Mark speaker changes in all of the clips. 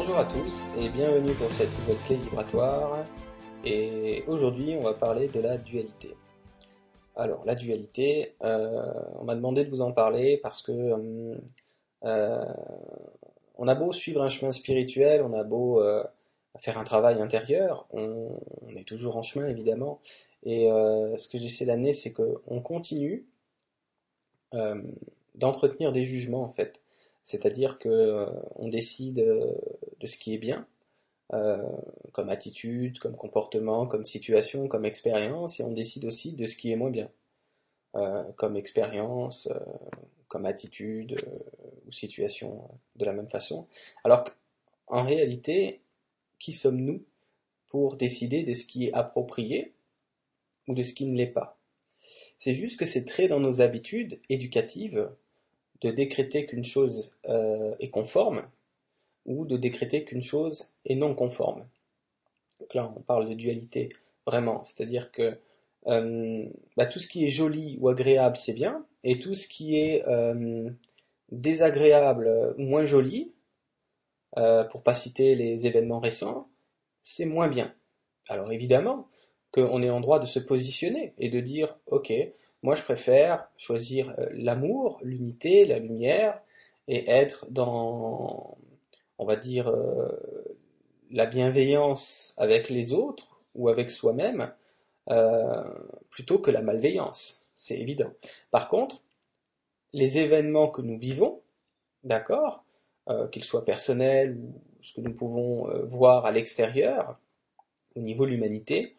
Speaker 1: Bonjour à tous et bienvenue pour cette nouvelle clé vibratoire. Et aujourd'hui, on va parler de la dualité. Alors, la dualité, euh, on m'a demandé de vous en parler parce que euh, euh, on a beau suivre un chemin spirituel, on a beau faire un travail intérieur, on, on, est toujours en chemin évidemment. Et ce que j'essaie d'amener, c'est qu'on continue d'entretenir des jugements en fait. C'est-à-dire que euh, on décide euh, de ce qui est bien, euh, comme attitude, comme comportement, comme situation, comme expérience, et on décide aussi de ce qui est moins bien, comme expérience, comme attitude ou situation de la même façon. Alors qu'en réalité, qui sommes-nous pour décider de ce qui est approprié ou de ce qui ne l'est pas? C'est juste que c'est très dans nos habitudes éducatives de décréter qu'une chose euh, est conforme ou de décréter qu'une chose est non conforme. Donc là, on parle de dualité vraiment, c'est-à-dire que euh, bah, tout ce qui est joli ou agréable, c'est bien, et tout ce qui est euh, désagréable ou moins joli, pour pas citer les événements récents, c'est moins bien. Alors évidemment qu'on est en droit de se positionner et de dire, ok, moi, je préfère choisir euh, l'amour, l'unité, la lumière, et être dans, on va dire, euh, la bienveillance avec les autres ou avec soi-même, euh, plutôt que la malveillance. C'est évident. Par contre, les événements que nous vivons, d'accord, qu'ils soient personnels ou ce que nous pouvons voir à l'extérieur, au niveau de l'humanité,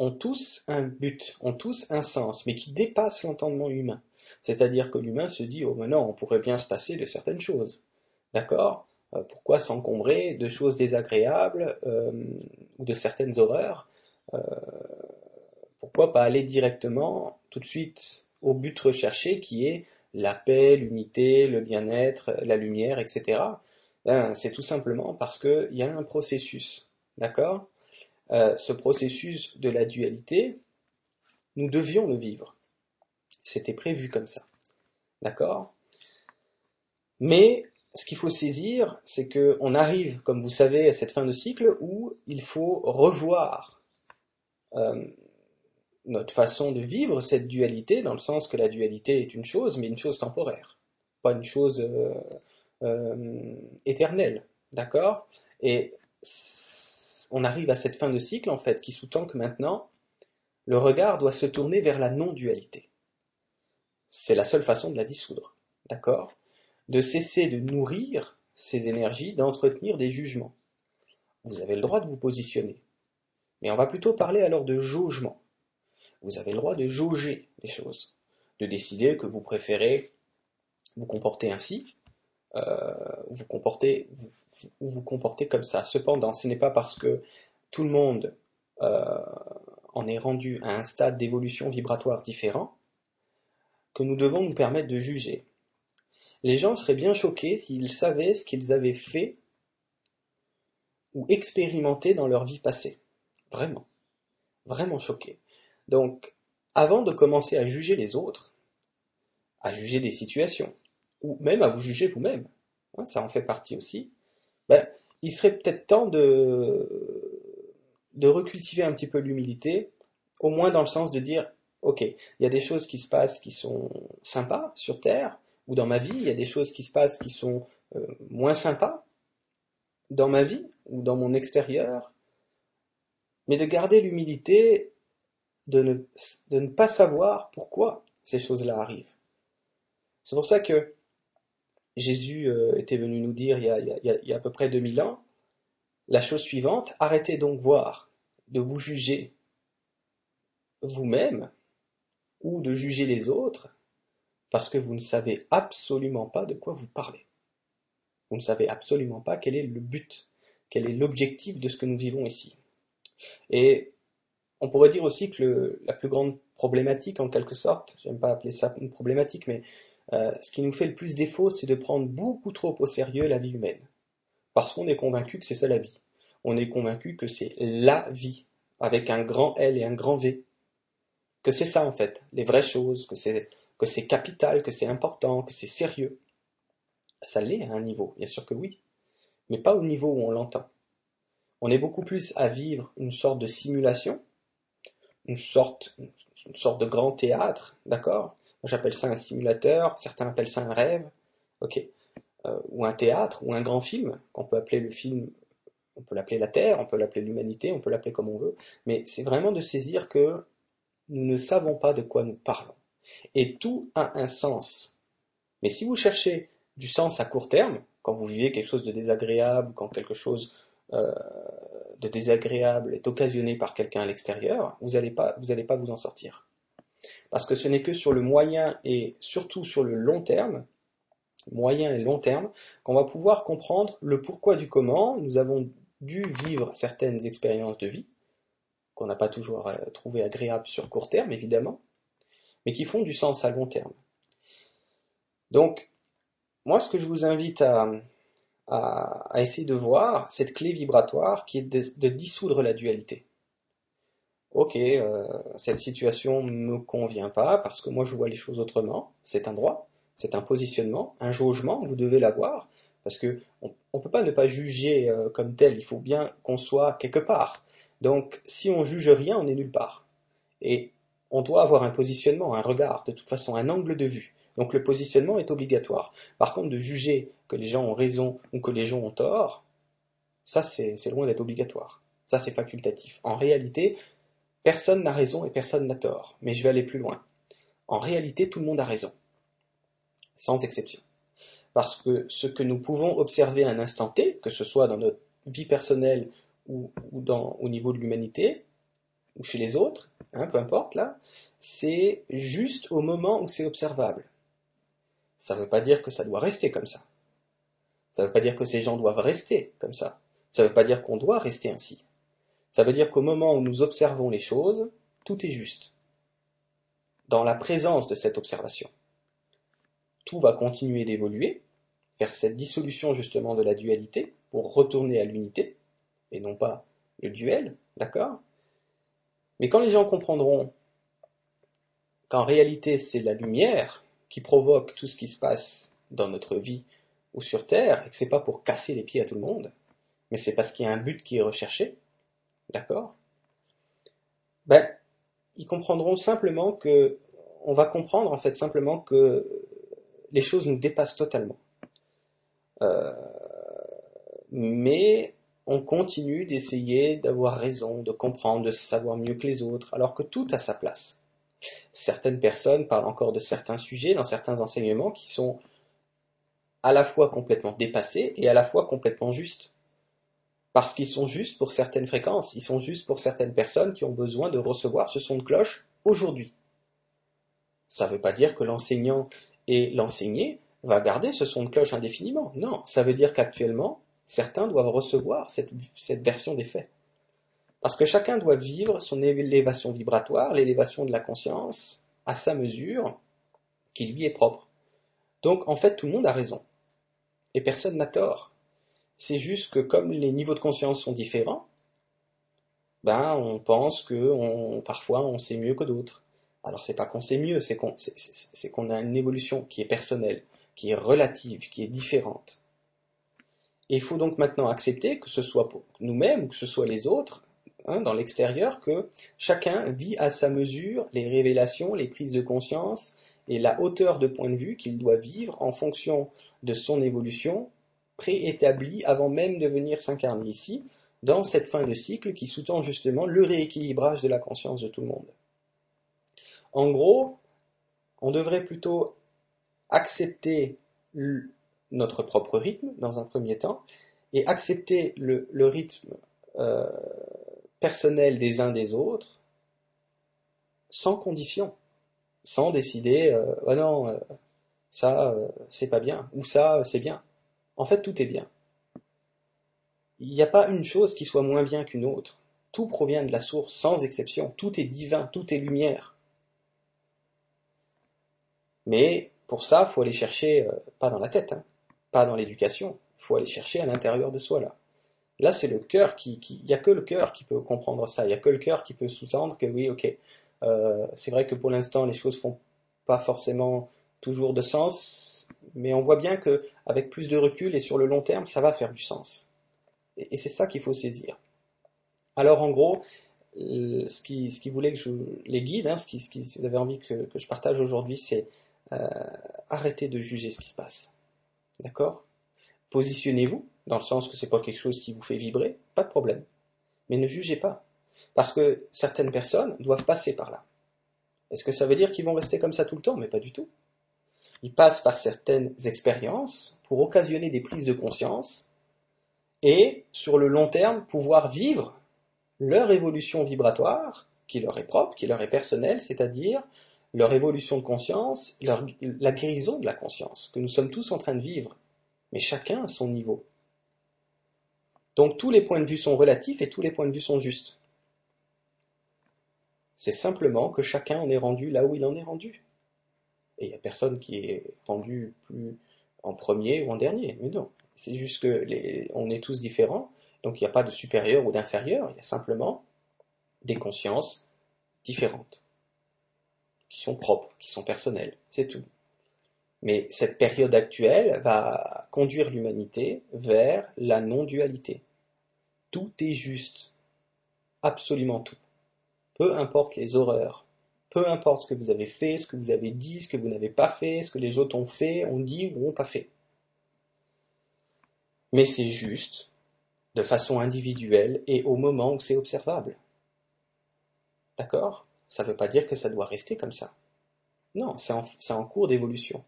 Speaker 1: ont tous un but, ont tous un sens, mais qui dépasse l'entendement humain. C'est-à-dire que l'humain se dit, oh maintenant on pourrait bien se passer de certaines choses. D'accord? Euh, Pourquoi s'encombrer de choses désagréables euh, ou de certaines horreurs? Euh, Pourquoi pas aller directement, tout de suite, au but recherché qui est la paix, l'unité, le bien-être, la lumière, etc. Ben, c'est tout simplement parce qu'il y a un processus. D'accord? Euh, ce processus de la dualité, nous devions le vivre. C'était prévu comme ça. D'accord? Mais ce qu'il faut saisir, c'est qu'on arrive, comme vous savez, à cette fin de cycle où il faut revoir euh, notre façon de vivre cette dualité, dans le sens que la dualité est une chose, mais une chose temporaire, pas une chose euh, éternelle. D'accord? Et on arrive à cette fin de cycle, en fait, qui sous-tend que maintenant, le regard doit se tourner vers la non-dualité. C'est la seule façon de la dissoudre. D'accord? De cesser de nourrir ces énergies, d'entretenir des jugements. Vous avez le droit de vous positionner. Mais on va plutôt parler alors de jaugement. Vous avez le droit de jauger les choses, de décider que vous préférez vous comporter ainsi, vous vous comportez comme ça. Cependant, ce n'est pas parce que tout le monde euh, en est rendu à un stade d'évolution vibratoire différent que nous devons nous permettre de juger. Les gens seraient bien choqués s'ils savaient ce qu'ils avaient fait ou expérimenté dans leur vie passée. Vraiment. Vraiment choqués. Donc, avant de commencer à juger les autres, à juger des situations, ou même à vous juger vous-même, hein, ça en fait partie aussi, ben, il serait peut-être temps de, de recultiver un petit peu l'humilité, au moins dans le sens de dire, ok, il y a des choses qui se passent qui sont sympas sur Terre, ou dans ma vie, il y a des choses qui se passent qui sont euh, moins sympas dans ma vie, ou dans mon extérieur, mais de garder l'humilité de ne, de ne pas savoir pourquoi ces choses-là arrivent. C'est pour ça que Jésus euh, était venu nous dire il y, a, à peu près 2000 ans la chose suivante, arrêtez donc voir de vous juger vous-même ou de juger les autres parce que vous ne savez absolument pas de quoi vous parlez. Vous ne savez absolument pas quel est le but, quel est l'objectif de ce que nous vivons ici. Et on pourrait dire aussi que la plus grande problématique, en quelque sorte, j'aime pas appeler ça une problématique, mais euh, ce qui nous fait le plus défaut, c'est de prendre beaucoup trop au sérieux la vie humaine. Parce qu'on est convaincu que c'est ça la vie. On est convaincu que c'est la vie, avec un grand L et un grand V. Que c'est ça en fait, les vraies choses, que c'est, que c'est capital, que c'est important, que c'est sérieux. Ça l'est à un niveau, bien sûr que oui. mais pas au niveau où on l'entend. On est beaucoup plus à vivre une sorte de simulation, une sorte, une sorte de grand théâtre, d'accord? J'appelle ça un simulateur, certains appellent ça un rêve, ok euh, Ou un théâtre, ou un grand film, qu'on peut appeler le film, on peut l'appeler la Terre, on peut l'appeler l'humanité, on peut l'appeler comme on veut, mais c'est vraiment de saisir que nous ne savons pas de quoi nous parlons. Et tout a un sens. Mais si vous cherchez du sens à court terme, quand vous vivez quelque chose de désagréable, quand quelque chose euh, de désagréable est occasionné par quelqu'un à l'extérieur, vous n'allez pas, pas vous en sortir. Parce que ce n'est que sur le moyen et surtout sur le long terme, moyen et long terme, qu'on va pouvoir comprendre le pourquoi du comment. Nous avons dû vivre certaines expériences de vie, qu'on n'a pas toujours euh, trouvé agréables sur court terme, évidemment, mais qui font du sens à long terme. Donc, moi, ce que je vous invite à, à, essayer de voir, cette clé vibratoire qui est de, dissoudre la dualité. Ok, euh, cette situation ne me convient pas parce que moi je vois les choses autrement, c'est un droit, c'est un positionnement, un jaugement, vous devez l'avoir, parce que on peut pas ne pas juger euh, comme tel, il faut bien qu'on soit quelque part. Donc si on juge rien, on est nulle part. Et on doit avoir un positionnement, un regard, de toute façon un angle de vue. Donc le positionnement est obligatoire. Par contre, de juger que les gens ont raison ou que les gens ont tort, ça c'est loin d'être obligatoire. Ça c'est facultatif. En réalité, personne n'a raison et personne n'a tort. Mais je vais aller plus loin. En réalité, tout le monde a raison. Sans exception. Parce que ce que nous pouvons observer à un instant T, que ce soit dans notre vie personnelle ou, au niveau de l'humanité, ou chez les autres, hein, peu importe là, c'est juste au moment où c'est observable. Ça ne veut pas dire que ça doit rester comme ça. Ça ne veut pas dire que ces gens doivent rester comme ça. Ça ne veut pas dire qu'on doit rester ainsi. Ça veut dire qu'au moment où nous observons les choses, tout est juste. Dans la présence de cette observation. Tout va continuer d'évoluer vers cette dissolution justement de la dualité pour retourner à l'unité et non pas le duel, d'accord? Mais quand les gens comprendront qu'en réalité c'est la lumière qui provoque tout ce qui se passe dans notre vie ou sur Terre, et que c'est pas pour casser les pieds à tout le monde, mais c'est parce qu'il y a un but qui est recherché, d'accord Ben, ils comprendront simplement que, on va comprendre en fait simplement que les choses nous dépassent totalement. Euh, mais on continue d'essayer d'avoir raison, de comprendre, de savoir mieux que les autres, alors que tout a sa place. Certaines personnes parlent encore de certains sujets dans certains enseignements qui sont à la fois complètement dépassés et à la fois complètement justes. Parce qu'ils sont justes pour certaines fréquences, ils sont justes pour certaines personnes qui ont besoin de recevoir ce son de cloche aujourd'hui. Ça ne veut pas dire que l'enseignant et l'enseigné va garder ce son de cloche indéfiniment. Non, ça veut dire qu'actuellement, certains doivent recevoir cette, cette version des faits. Parce que chacun doit vivre son élévation vibratoire, l'élévation de la conscience, à sa mesure, qui lui est propre. Donc en fait, tout le monde a raison. Et personne n'a tort. C'est juste que comme les niveaux de conscience sont différents, ben on pense que parfois on sait mieux que d'autres. Alors c'est pas qu'on sait mieux, c'est qu'on a une évolution qui est personnelle, qui est relative, qui est différente. Il faut donc maintenant accepter que ce soit pour nous-mêmes ou que ce soit les autres, Hein, dans l'extérieur que chacun vit à sa mesure les révélations, les prises de conscience et la hauteur de point de vue qu'il doit vivre en fonction de son évolution préétablie avant même de venir s'incarner ici, dans cette fin de cycle qui sous-tend justement le rééquilibrage de la conscience de tout le monde. En gros, on devrait plutôt accepter notre propre rythme dans un premier temps et accepter le, rythme euh, personnel des uns des autres, sans condition, sans décider, oh non, euh, ça c'est pas bien, ou ça c'est bien. En fait, tout est bien. Il n'y a pas une chose qui soit moins bien qu'une autre. Tout provient de la source, sans exception. Tout est divin, tout est lumière. Mais pour ça, faut aller chercher, pas dans la tête, hein, pas dans l'éducation, faut aller chercher à l'intérieur de soi là. Là, c'est le cœur qui, il n'y a que le cœur qui peut comprendre ça. Il n'y a que le cœur qui peut sous-tendre que oui, ok, euh, c'est vrai que pour l'instant, les choses font pas forcément toujours de sens, mais on voit bien que avec plus de recul et sur le long terme, ça va faire du sens. Et, c'est ça qu'il faut saisir. Alors en gros, ce qui, ce qui voulait que je les guide, hein, ce qu'ils qui avaient envie que, je partage aujourd'hui, c'est euh, arrêter de juger ce qui se passe. D'accord? Positionnez-vous, dans le sens que c'est pas quelque chose qui vous fait vibrer, pas de problème. Mais ne jugez pas. Parce que certaines personnes doivent passer par là. Est-ce que ça veut dire qu'ils vont rester comme ça tout le temps? Mais pas du tout. Ils passent par certaines expériences pour occasionner des prises de conscience et, sur le long terme, pouvoir vivre leur évolution vibratoire, qui leur est propre, qui leur est personnelle, c'est-à-dire leur évolution de conscience, la guérison de la conscience, que nous sommes tous en train de vivre, mais chacun à son niveau. Donc tous les points de vue sont relatifs et tous les points de vue sont justes. C'est simplement que chacun en est rendu là où il en est rendu. Et il n'y a personne qui est rendu plus en premier ou en dernier. Mais non, c'est juste que on est tous différents, donc il n'y a pas de supérieur ou d'inférieur, il y a simplement des consciences différentes, qui sont propres, qui sont personnelles, c'est tout. Mais cette période actuelle va conduire l'humanité vers la non-dualité. Tout est juste, absolument tout. Peu importe les horreurs, peu importe ce que vous avez fait, ce que vous avez dit, ce que vous n'avez pas fait, ce que les autres ont fait, ont dit ou ont pas fait. Mais c'est juste, de façon individuelle et au moment où c'est observable. D'accord? Ça ne veut pas dire que ça doit rester comme ça. Non, c'est en, cours d'évolution.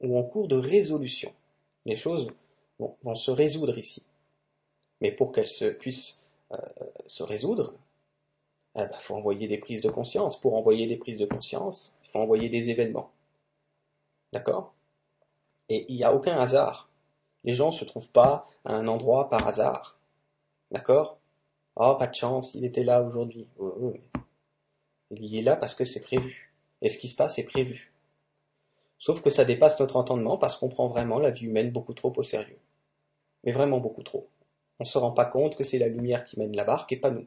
Speaker 1: Ou en cours de résolution. Les choses vont, se résoudre ici. Mais pour qu'elles se, puissent euh, se résoudre, il eh ben, faut envoyer des prises de conscience. Pour envoyer des prises de conscience, il faut envoyer des événements. D'accord? Et il n'y a aucun hasard. Les gens ne se trouvent pas à un endroit par hasard. D'accord? Oh, pas de chance, il était là aujourd'hui. Il y est là parce que c'est prévu. Et ce qui se passe est prévu. Sauf que ça dépasse notre entendement parce qu'on prend vraiment la vie humaine beaucoup trop au sérieux. Mais vraiment beaucoup trop. On ne se rend pas compte que c'est la lumière qui mène la barque et pas nous.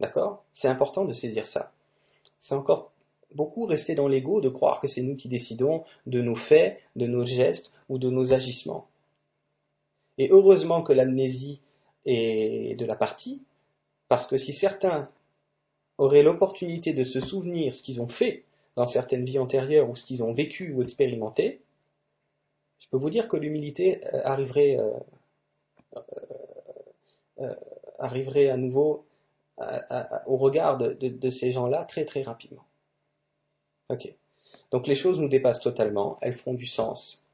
Speaker 1: D'accord? C'est important de saisir ça. C'est encore beaucoup rester dans l'ego de croire que c'est nous qui décidons de nos faits, de nos gestes ou de nos agissements. Et heureusement que l'amnésie est de la partie, parce que si certains auraient l'opportunité de se souvenir ce qu'ils ont fait dans certaines vies antérieures ou ce qu'ils ont vécu ou expérimenté, je peux vous dire que l'humilité euh, arriverait, euh, euh, arriverait à nouveau au regard de, ces gens-là très très rapidement. Ok. Donc les choses nous dépassent totalement, elles font du sens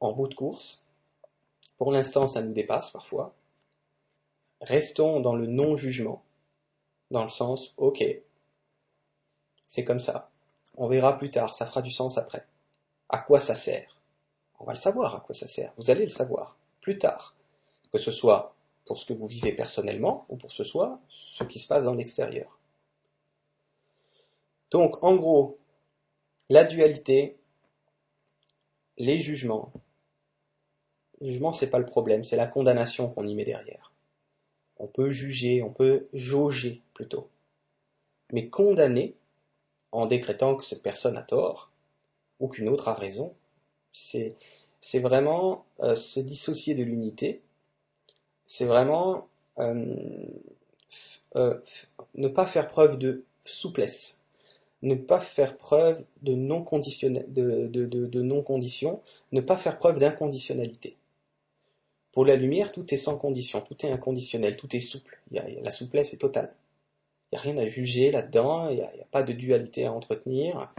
Speaker 1: en bout de course. Pour l'instant, ça nous dépasse parfois. Restons dans le non-jugement, dans le sens, ok, c'est comme ça. On verra plus tard, ça fera du sens après. À quoi ça sert? On va le savoir à quoi ça sert. Vous allez le savoir plus tard. Que ce soit pour ce que vous vivez personnellement ou pour ce soit ce qui se passe dans l'extérieur. Donc en gros, la dualité, les jugements. Le jugement, c'est pas le problème, c'est la condamnation qu'on y met derrière. On peut juger, on peut jauger plutôt. Mais condamner, en décrétant que cette personne a tort, ou qu'une autre a raison, c'est vraiment euh, se dissocier de l'unité c'est vraiment euh, euh, ne pas faire preuve de souplesse, ne pas faire preuve de non, de, de, condition, ne pas faire preuve d'inconditionnalité. Pour la lumière, tout est sans condition, tout est inconditionnel, tout est souple. la souplesse est totale. Il n'y a rien à juger là-dedans, il n'y a, a, pas de dualité à entretenir.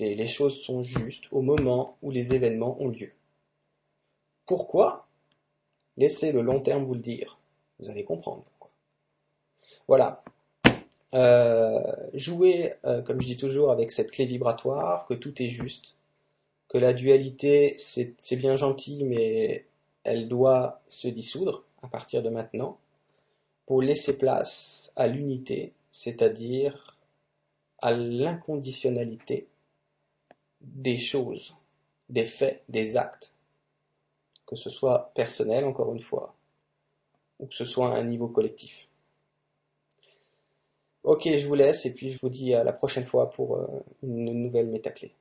Speaker 1: Les choses sont justes au moment où les événements ont lieu. Pourquoi? Laissez le long terme vous le dire. Vous allez comprendre. Voilà. Euh, jouez, euh, comme je dis toujours, avec cette clé vibratoire, que tout est juste, que la dualité, c'est bien gentil, mais elle doit se dissoudre à partir de maintenant, pour laisser place à l'unité, c'est-à-dire à l'inconditionnalité des choses, des faits, des actes, que ce soit personnel encore une fois, ou que ce soit à un niveau collectif. Ok, je vous laisse et puis je vous dis à la prochaine fois pour euh, une nouvelle métaclé.